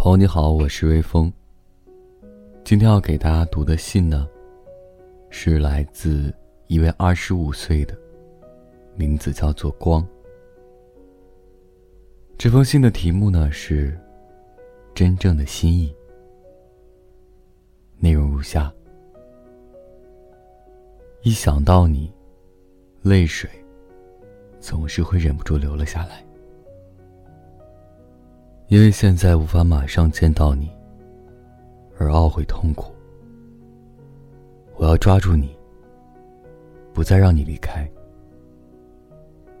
朋友你好，我是微风。今天要给大家读的信呢，是来自一位二十五岁的，名字叫做光。这封信的题目呢是“真正的心意”，内容如下：一想到你，泪水总是会忍不住流了下来。因为现在无法马上见到你，而懊悔痛苦。我要抓住你，不再让你离开。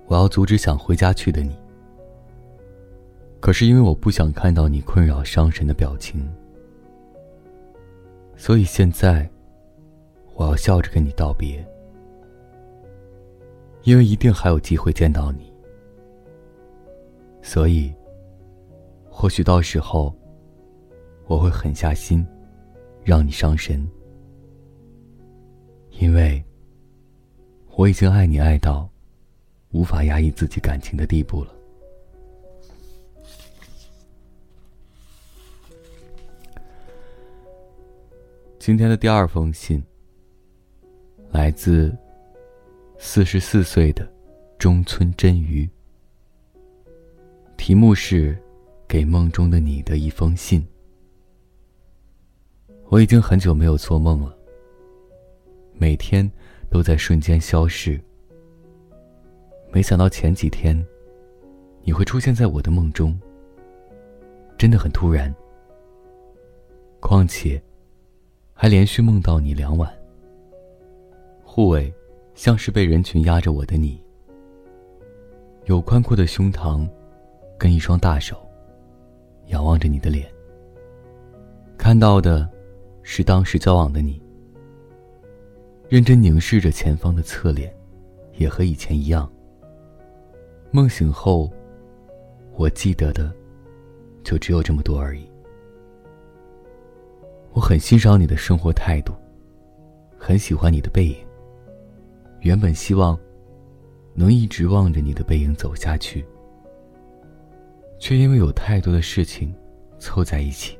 我要阻止想回家去的你。可是因为我不想看到你困扰伤神的表情，所以现在我要笑着跟你道别。因为一定还有机会见到你，所以。或许到时候，我会狠下心，让你伤神，因为我已经爱你爱到无法压抑自己感情的地步了。今天的第二封信，来自四十四岁的中村真鱼，题目是。给梦中的你的一封信。我已经很久没有做梦了，每天都在瞬间消逝。没想到前几天，你会出现在我的梦中，真的很突然。况且，还连续梦到你两晚。护卫，像是被人群压着我的你，有宽阔的胸膛，跟一双大手。仰望着你的脸，看到的是当时交往的你。认真凝视着前方的侧脸，也和以前一样。梦醒后，我记得的就只有这么多而已。我很欣赏你的生活态度，很喜欢你的背影。原本希望能一直望着你的背影走下去。却因为有太多的事情凑在一起，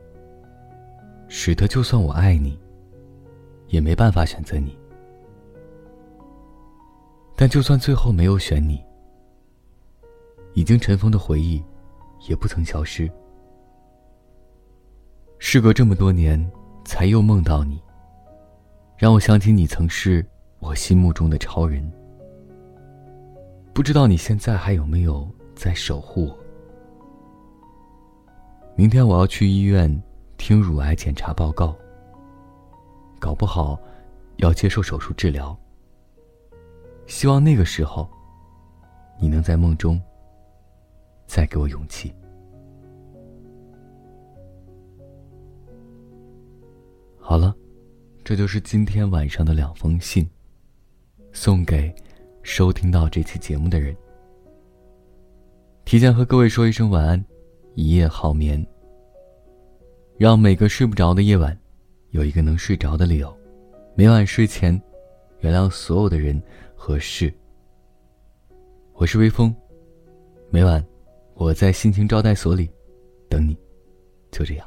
使得就算我爱你，也没办法选择你。但就算最后没有选你，已经尘封的回忆也不曾消失。事隔这么多年，才又梦到你，让我想起你曾是我心目中的超人。不知道你现在还有没有在守护我？明天我要去医院听乳癌检查报告。搞不好要接受手术治疗。希望那个时候，你能在梦中再给我勇气。好了，这就是今天晚上的两封信，送给收听到这期节目的人。提前和各位说一声晚安。一夜好眠。让每个睡不着的夜晚，有一个能睡着的理由。每晚睡前，原谅所有的人和事。我是微风，每晚我在心情招待所里等你，就这样。